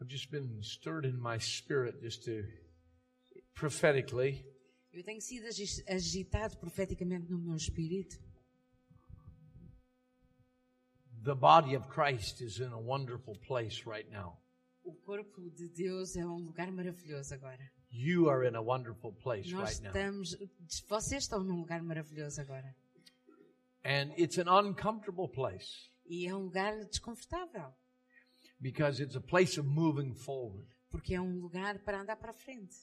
I've just been stirred in my spirit just to prophetically Eu tenho sido agi- agitado profeticamente no meu espírito. the body of Christ is in a wonderful place right now. O corpo de Deus é um lugar maravilhoso agora. You are in a wonderful place Nós right now. estamos, vocês estão num lugar maravilhoso agora. And it's an uncomfortable place E é um lugar desconfortável, because it's a place of moving forward. porque é um lugar para andar para frente.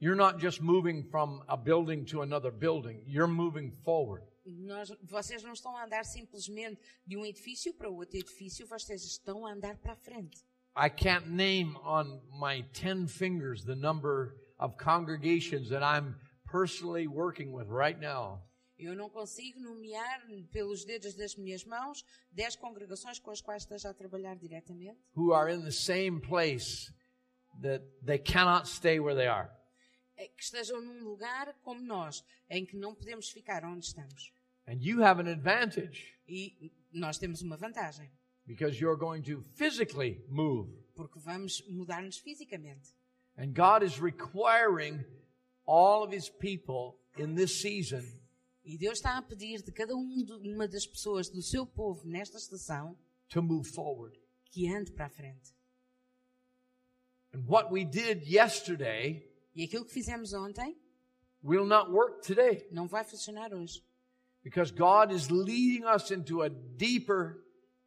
You're not just moving from a building to another building, you're moving forward. Nós, vocês não estão a andar simplesmente de um edifício para outro edifício, vocês estão a andar para a frente. I can't name on my 10 fingers the number of congregations that I'm personally working with right now Eu não consigo nomear pelos dedos das minhas mãos dez congregações com as quais esteja a trabalhar diretamente, who are in the same place that they cannot stay where they are. eh, que estejam num lugar como nós, em que não podemos ficar onde estamos. And you have an advantage E nós temos uma vantagem, because you're going to physically move. porque vamos mudar-nos fisicamente. And God is requiring all of His people in this season E Deus está a pedir de cada um de- uma das pessoas do seu povo nesta estação to move forward. que ande para a frente. And what we did yesterday E aquilo que fizemos ontem will not work today não vai funcionar hoje. because God is leading us into a deeper,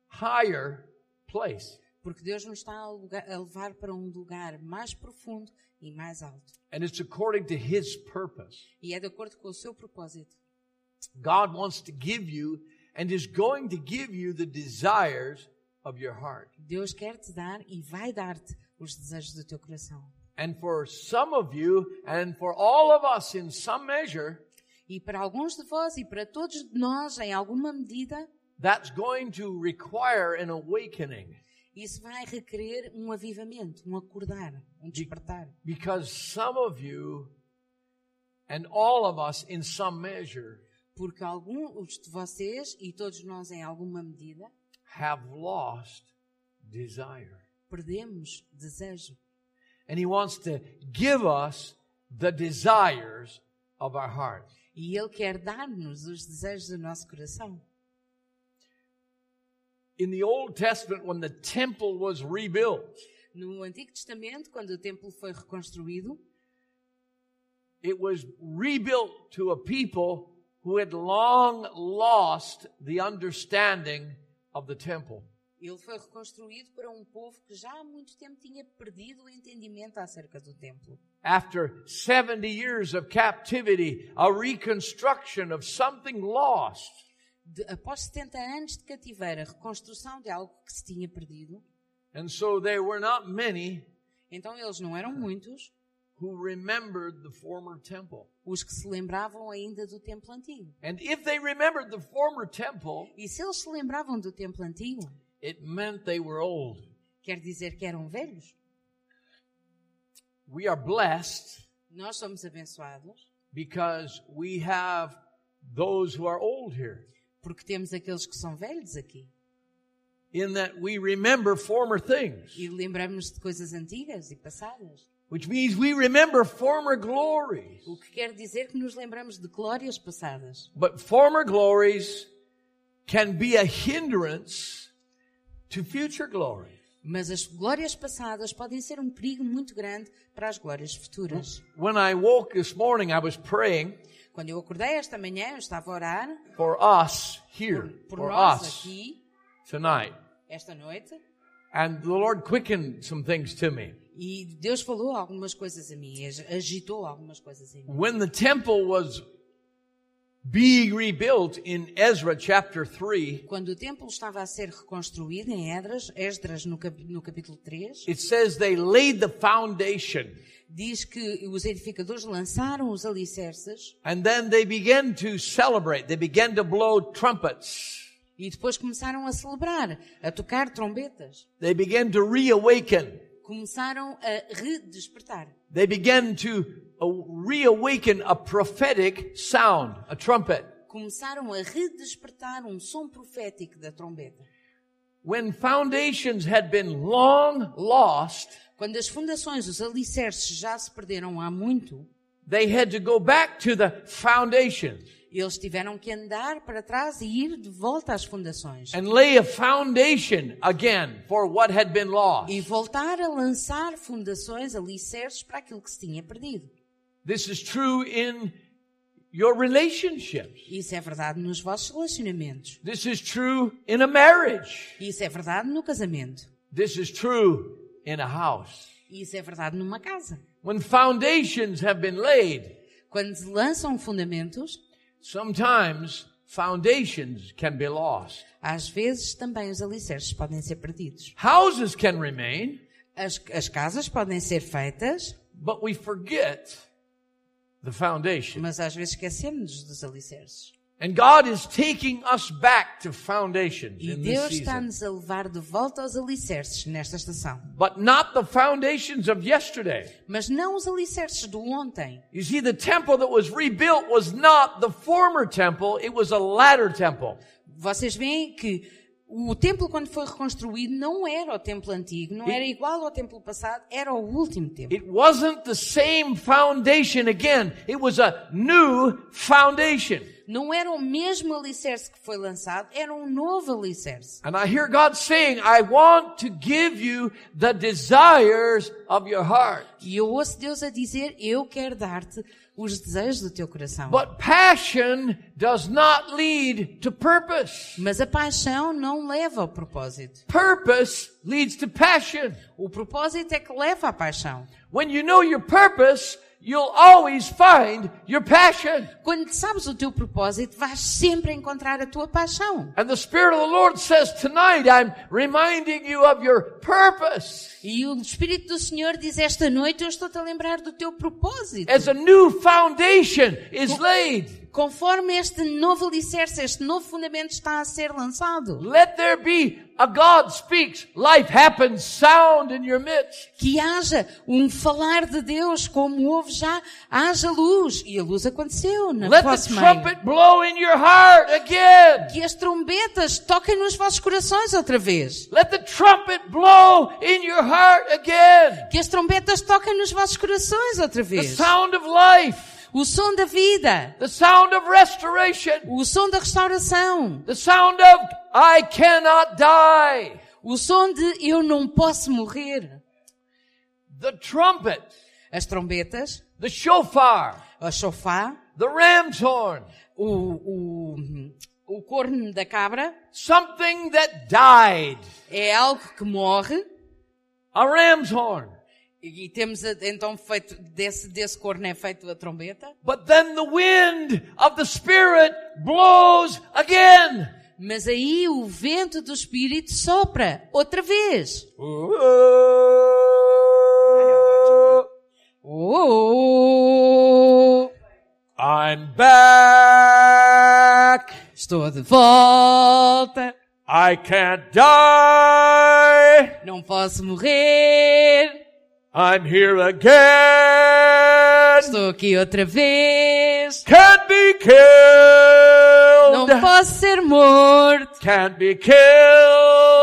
higher place. Porque Deus nos está a, lugar- a levar para um lugar mais profundo e mais alto. And it's according to His purpose. E é de acordo com o seu propósito. God wants to give you and is going to give you the desires of your heart. Deus quer te dar e vai dar-te os desejos do teu coração. And for some of you and for all of us in some measure, E para alguns de vós e para todos nós, em alguma medida, that's going to require an awakening isso vai requerer um avivamento, um acordar, um despertar. because some of you and all of us in some measure Porque alguns de vocês e todos nós, em alguma medida, have lost desire. perdemos desejo. And He wants to give us the desires of our heart. E Ele quer dar-nos os desejos do nosso coração. In the Old Testament, when the temple was rebuilt, No Antigo Testamento, quando o templo foi reconstruído, it was rebuilt to a people who had long lost the understanding of the temple. ele foi reconstruído para um povo que já há muito tempo tinha perdido o entendimento acerca do templo. After 70 years of captivity, a reconstruction of something lost. De- após 70 anos de cativeiro, a reconstrução de algo que se tinha perdido, And so there were not many então eles não eram muitos who remembered the former temple. os que se lembravam ainda do templo antigo. And if they remembered the former temple, E se eles se lembravam do templo antigo, it meant they were old. quer dizer que eram velhos. We are blessed Nós somos abençoados because we have those who are old here. porque temos aqueles que são velhos aqui. in that we remember former things, E lembramos de coisas antigas e passadas. Which means we remember former glories. O que quer dizer que nos lembramos de glórias passadas. But former glories can be a hindrance to future glory. Mas as glórias passadas podem ser um perigo muito grande para as glórias futuras. When I woke this morning, I was praying Quando eu acordei esta manhã, eu estava a orar for us here, por for nós us aqui, tonight. esta noite, And the Lord quickened some things to me. E Deus falou algumas coisas a mim, ag- agitou algumas coisas em mim. When the temple was being rebuilt in Ezra chapter 3, Quando o templo estava a ser reconstruído em Esdras, Esdras no, cap- no capítulo 3, it says they laid the foundation. diz que os edificadores lançaram os alicerces And then they began to celebrate. They began to blow trumpets. e depois começaram a celebrar, a tocar trombetas. They began to reawaken. Começaram a redespertar. They began to uh, reawaken a prophetic sound, a trumpet. Começaram a redespertar um som profético da trombeta. when foundations had been long lost, Quando as fundações, os alicerces já se perderam há muito, they had to go back to the foundations eles tiveram que andar para trás e ir de volta às fundações. and lay a foundation again for what had been lost. E voltar a lançar fundações, alicerces para aquilo que se tinha perdido. This is true in your relationships. Isso é verdade nos vossos relacionamentos. This is true in a marriage. Isso é verdade no casamento. This is true in a house. Isso é verdade numa casa. When foundations have been laid, Quando se lançam fundamentos, sometimes foundations can be lost. às vezes também os alicerces podem ser perdidos. Houses can remain, As, as casas podem ser feitas, but we forget the foundation. mas às vezes esquecemos dos alicerces. And God is taking us back to foundations E Deus está-nos a levar de volta aos alicerces nesta estação. But not the foundations of yesterday. Mas não os alicerces do ontem. You see, the temple that was rebuilt was not the former temple, it was a latter temple. Vocês veem que o templo, quando foi reconstruído, não era o templo antigo, não era igual ao templo passado, era o último templo. It wasn't the same foundation again. It was a new foundation. Não era o mesmo alicerce que foi lançado, era um novo alicerce. And I hear God saying, I want to give you the desires of your heart. E eu ouço Deus a dizer: Eu quero dar-te os desejos do teu coração. But passion does not lead to purpose. Mas a paixão não leva ao propósito. Purpose leads to passion. O propósito é que leva à paixão. When you know your purpose, you'll always find your passion. Quando sabes o teu propósito, vais sempre encontrar a tua paixão. And the Spirit of the Lord says tonight, I'm reminding you of your purpose. E o Espírito do Senhor diz esta noite, eu estou-te a lembrar do teu propósito. As a new foundation is laid. Conforme este novo alicerce, este novo fundamento está a ser lançado. Let there be a God speaks, life happens, sound in your midst. Que haja um falar de Deus, como houve já, haja luz. E a luz aconteceu na Let the vossa meio. trumpet blow in your heart again. Que as trombetas toquem nos vossos corações outra vez. Let the trumpet blow in your heart again. Que as trombetas toquem nos vossos corações outra The vez. sound of life, O som da vida. the sound of restoration, O som da restauração. the sound of I cannot die. O som de eu não posso morrer. The trumpet, As trombetas, the shofar, a chofá, the ram's horn, o, o, o corno da cabra, something that died. é algo que morre. A ram's horn. E temos então feito, desse, desse corno é feito a trombeta. But then the wind of the Spirit blows again. Mas aí o vento do Espírito sopra outra vez. Oh, I'm back. estou de volta. I can't die. Não posso morrer. I'm here again. Estou aqui outra vez. Can't be killed. Não posso ser morto. Can't be killed.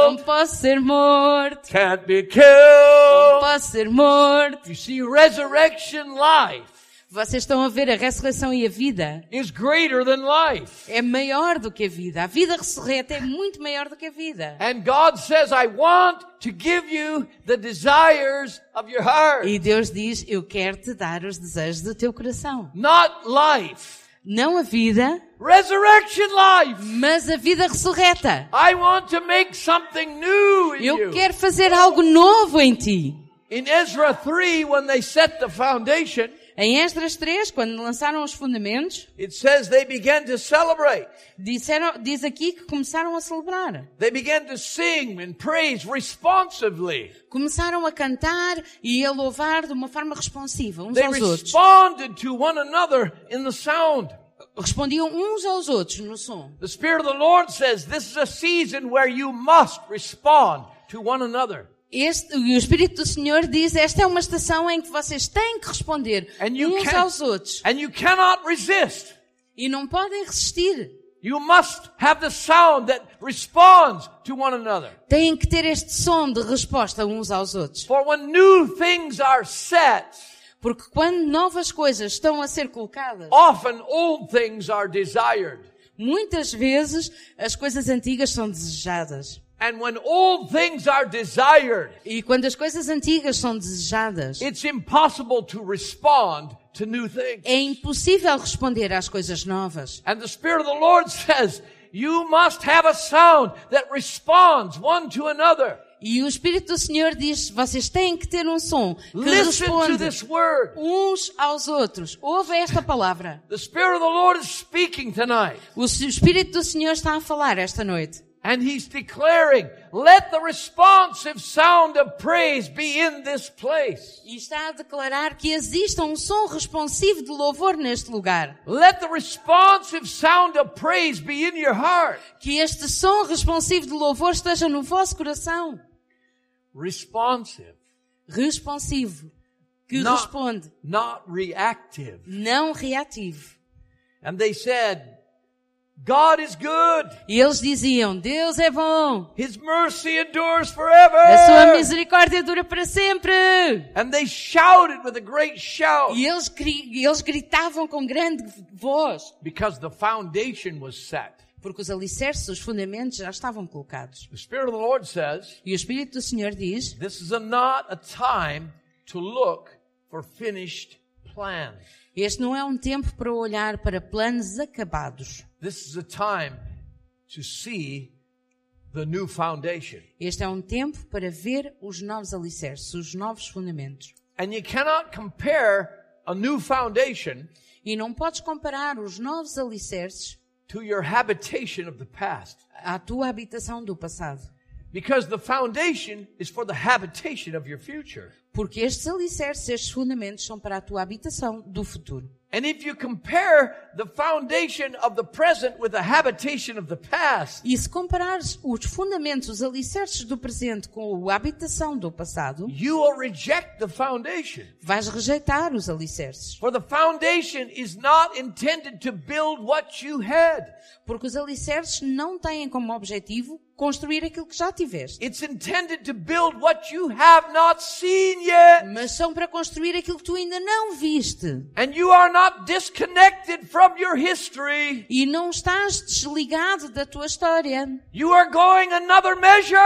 Não posso ser morto. Can't be killed. Não posso ser morto. You see, resurrection life Vocês estão a ver a ressurreição e a vida is greater than life. é maior do que a vida. A vida ressurreta é muito maior do que a vida. And God says, I want to give you the desires of your heart. E Deus diz: Eu quero te dar os desejos do teu coração. Not life. Não a vida, Resurrection life. mas a vida ressurreta. I want to make something new in Eu quero fazer algo novo em ti. In Ezra 3, when they set the foundation, Em Esdras 3, quando lançaram os fundamentos, it says they began to celebrate. disseram, diz aqui que começaram a celebrar. They began to sing and praise responsively. Começaram a cantar e a louvar de uma forma responsiva uns They aos outros. responded to one another in the sound. Respondiam uns aos outros no som. The Spirit of the Lord says this is a season where you must respond to one another. Este, e o Espírito do Senhor diz, esta é uma estação em que vocês têm que responder And you uns can- aos outros. And you cannot resist. E não podem resistir. You must have the sound that responds to one another. Têm que ter este som de resposta uns aos outros. For when new things are set, Porque quando novas coisas estão a ser colocadas, often old things are desired. muitas vezes as coisas antigas são desejadas. And when old things are desired, E quando as coisas antigas são desejadas, it's impossible to respond to new things. é impossível responder às coisas novas. And the Spirit of the Lord says, you must have a sound that responds one to another. E o Espírito do Senhor diz, vocês têm que ter um som que Listen to responde this word. uns aos outros. Ouve esta palavra. The Spirit of the Lord is speaking tonight. O Espírito do Senhor está a falar esta noite. And He's declaring, let the responsive sound of praise be in this place. E está a declarar que exista um som responsivo de louvor neste lugar. Let the responsive sound of praise be in your heart. Que este som responsivo de louvor esteja no vosso coração. Responsive, Responsivo. Que Not- responde. not reactive. Não reativo. And they said, God is good. E eles diziam, Deus é bom. His mercy endures forever. A sua misericórdia dura para sempre. And they shouted with a great shout E eles, eles gritavam com grande voz. because the foundation was set. Porque os alicerces, os fundamentos já estavam colocados. The Spirit of the Lord says, E o Espírito do Senhor diz, this is a, not a time to look for finished plans. Este não é um tempo para olhar para planos acabados. This is a time to see the new foundation. Este é um tempo para ver os novos alicerces, os novos fundamentos. And you cannot compare a new foundation E não podes comparar os novos alicerces to your habitation of the past. à tua habitação do passado. Because the foundation is for the habitation of your future. Porque estes alicerces, estes fundamentos são para a tua habitação do futuro. And if you compare the foundation of the present with the habitation of the past, E se comparares os fundamentos, os alicerces do presente com a habitação do passado, you will reject the foundation. vais rejeitar os alicerces. For the foundation is not intended to build what you had. Porque os alicerces não têm como objetivo construir aquilo que já tiveste. It's intended to build what you have not seen yet. Mas são para construir aquilo que tu ainda não viste. And you are not disconnected from your history. E não estás desligado da tua história. You are going another measure.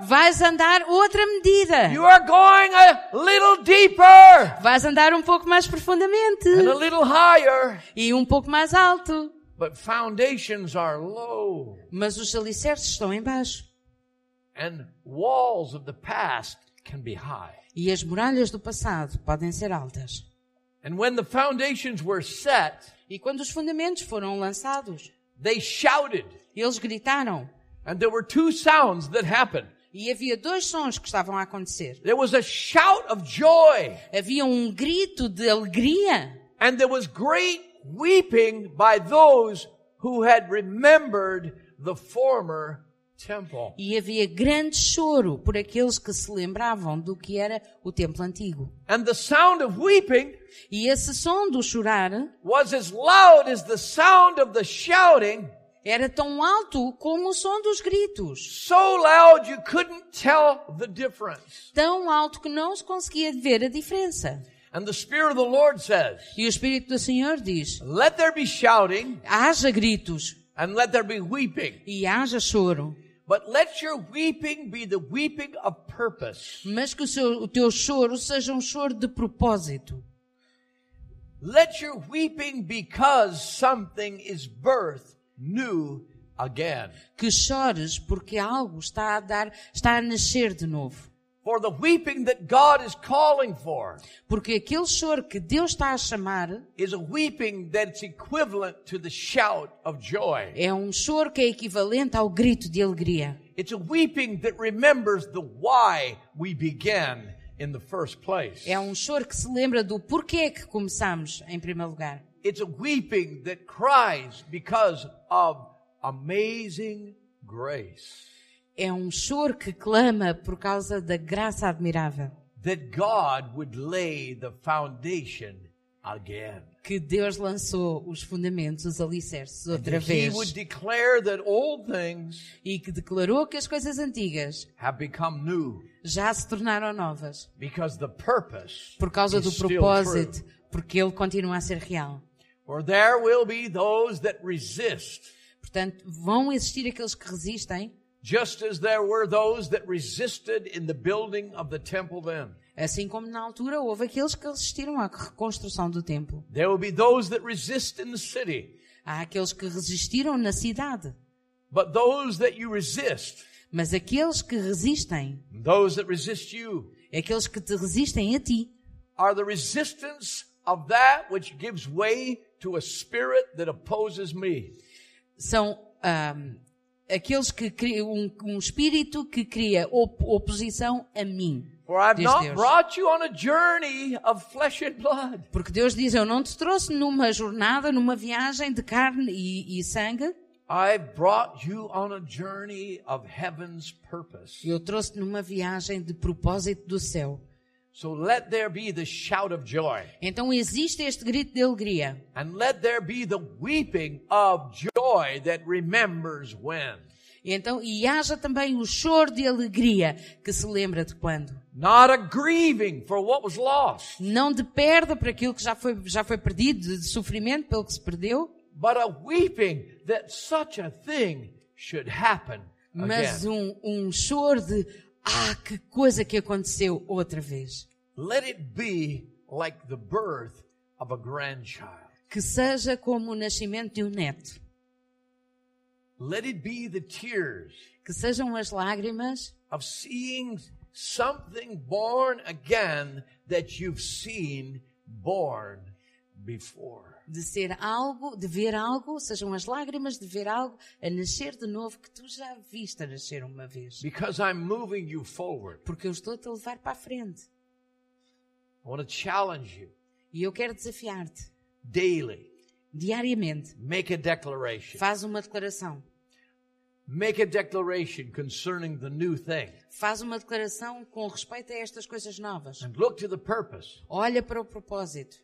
Vais andar outra medida. You are going a little deeper Vais andar um pouco mais profundamente. and a little higher. E um pouco mais alto. But foundations are low Mas os alicerces estão em baixo. and walls of the past. E as muralhas do passado podem ser altas. And when the foundations were set, E quando os fundamentos foram lançados, they shouted. eles gritaram. And there were two sounds that happened. E havia dois sons que estavam a acontecer. There was a shout of joy Havia um grito de alegria and there was great weeping by those who had remembered the former. E havia grande choro por aqueles que se lembravam do que era o templo antigo. And the sound of weeping E esse som do chorar was as loud as the sound of the shouting, era tão alto como o som dos gritos. so loud you couldn't tell the difference. Tão alto que não se conseguia ver a diferença. And the Spirit of the Lord says, E o Espírito do Senhor diz, let there be shouting haja gritos and let there be weeping. e haja choro, But let your weeping be the weeping of purpose. mas que o, seu, o teu choro seja um choro de propósito. Let your weeping because something is birthed new again. Que chores porque algo está a dar, está a nascer de novo. For the weeping that God is calling for Porque aquele choro que Deus está a chamar is a weeping that's equivalent to the shout of joy. é um choro que é equivalente ao grito de alegria. It's a weeping that remembers the why we began in the first place. É um choro que se lembra do porquê que começamos em primeiro lugar. It's a weeping that cries because of amazing grace. É um choro que clama por causa da graça admirável. That God would lay the foundation again. que Deus lançou os fundamentos, os alicerces outra vez would declare that old things e que declarou que as coisas antigas have become new já se tornaram novas because the purpose por causa do propósito, porque ele continua a ser real. For there will be those that resist, Portanto, vão existir aqueles que resistem, just as there were those that resisted in the building of the temple then. assim como na altura houve aqueles que resistiram à reconstrução do templo. There will be those that resist in the city, Há aqueles que resistiram na cidade, but those that you resist, mas aqueles que resistem, those that resist you, aqueles que te resistem a ti, are the resistance of that which gives way to a spirit that opposes me. são ahm, aqueles que criam um, um espírito que cria op- oposição a mim. Deus. Porque Deus diz, eu não te trouxe numa jornada, numa viagem de carne e, e sangue, I've brought you on a journey of heaven's purpose. eu trouxe-te numa viagem de propósito do céu. So let there be the shout of joy, Então existe este grito de alegria. and let there be the weeping of joy that remembers when. Então, e haja também o choro de alegria que se lembra de quando. Not a grieving for what was lost, Não de perda por aquilo que já foi, já foi perdido, de sofrimento pelo que se perdeu, but a weeping that such a thing should happen mas again. um, um choro de, ah, que coisa que aconteceu outra vez. Let it be like the birth of a grandchild. Que seja como o nascimento de um neto. Let it be the tears Que sejam as lágrimas of seeing something born again that you've seen born before. De ser algo, de ver algo, sejam as lágrimas de ver algo a nascer de novo que tu já viste a nascer uma vez. Because I'm moving you forward. Porque eu estou-te a levar para a frente. I want to challenge you E eu quero desafiar-te, daily. diariamente. Make a declaration. Faz uma declaração. Make a declaration concerning the new thing. Faz uma declaração com respeito a estas coisas novas. And look to the purpose. Olha para o propósito.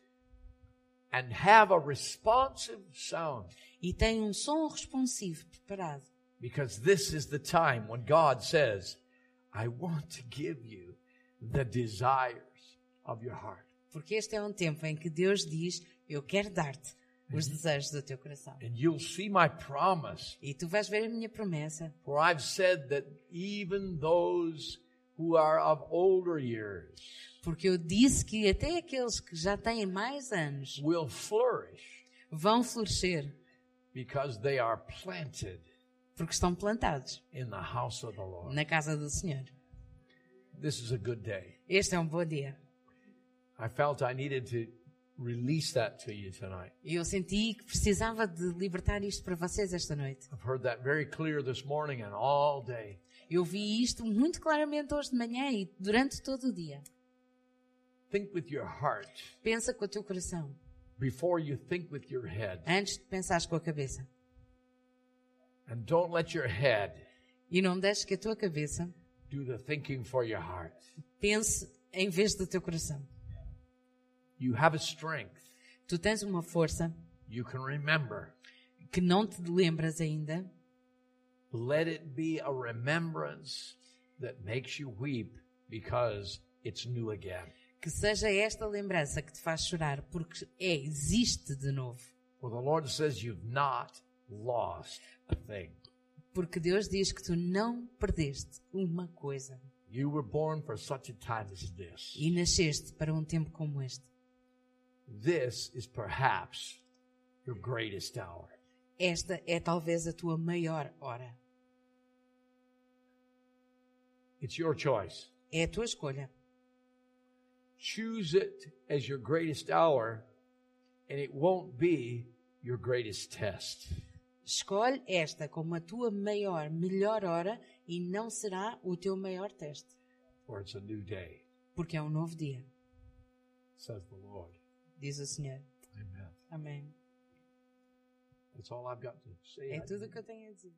And have a responsive sound. E tem um som responsivo preparado. Because this is the time when God says, I want to give you the desires of your heart. Porque este é um tempo em que Deus diz: Eu quero dar-te os desejos do teu coração. And you'll see my promise. E tu vais ver a minha promessa. For I've said that even those who are of older years Porque eu disse que até aqueles que já têm mais anos will flourish vão florescer because they are planted porque estão plantados in the house of the Lord. na casa do Senhor. This is a good day. Este é um bom dia. I felt I needed to release that to you tonight. E eu senti que precisava de libertar isto para vocês esta noite. I've heard that very clear this morning and all day. Eu vi isto muito claramente hoje de manhã e durante todo o dia. Think with your heart Pensa com o teu coração, before you think with your head. antes de pensares com a cabeça. And don't let your head E não deixes que a tua cabeça do the thinking for your heart. pense em vez do teu coração. You have a strength. Tu tens uma força You can remember. que não te lembras ainda. Let it be a remembrance that makes you weep because it's new again. Que seja esta lembrança que te faz chorar, porque é, existe de novo. For the Lord says you've not lost a thing. Porque Deus diz que tu não perdeste uma coisa You were born for such a time as this. e nasceste para um tempo como este. This is perhaps your greatest hour. Esta é talvez a tua maior hora. It's your choice. É a tua escolha. Choose it as your greatest hour, and it won't be your greatest test. Escolhe esta como a tua maior, melhor hora e não será o teu maior teste, For it's a new day, porque é um novo dia, says the Lord. diz o Senhor. Amen. Amém. That's all I've got to say. É tudo o que eu tenho a dizer.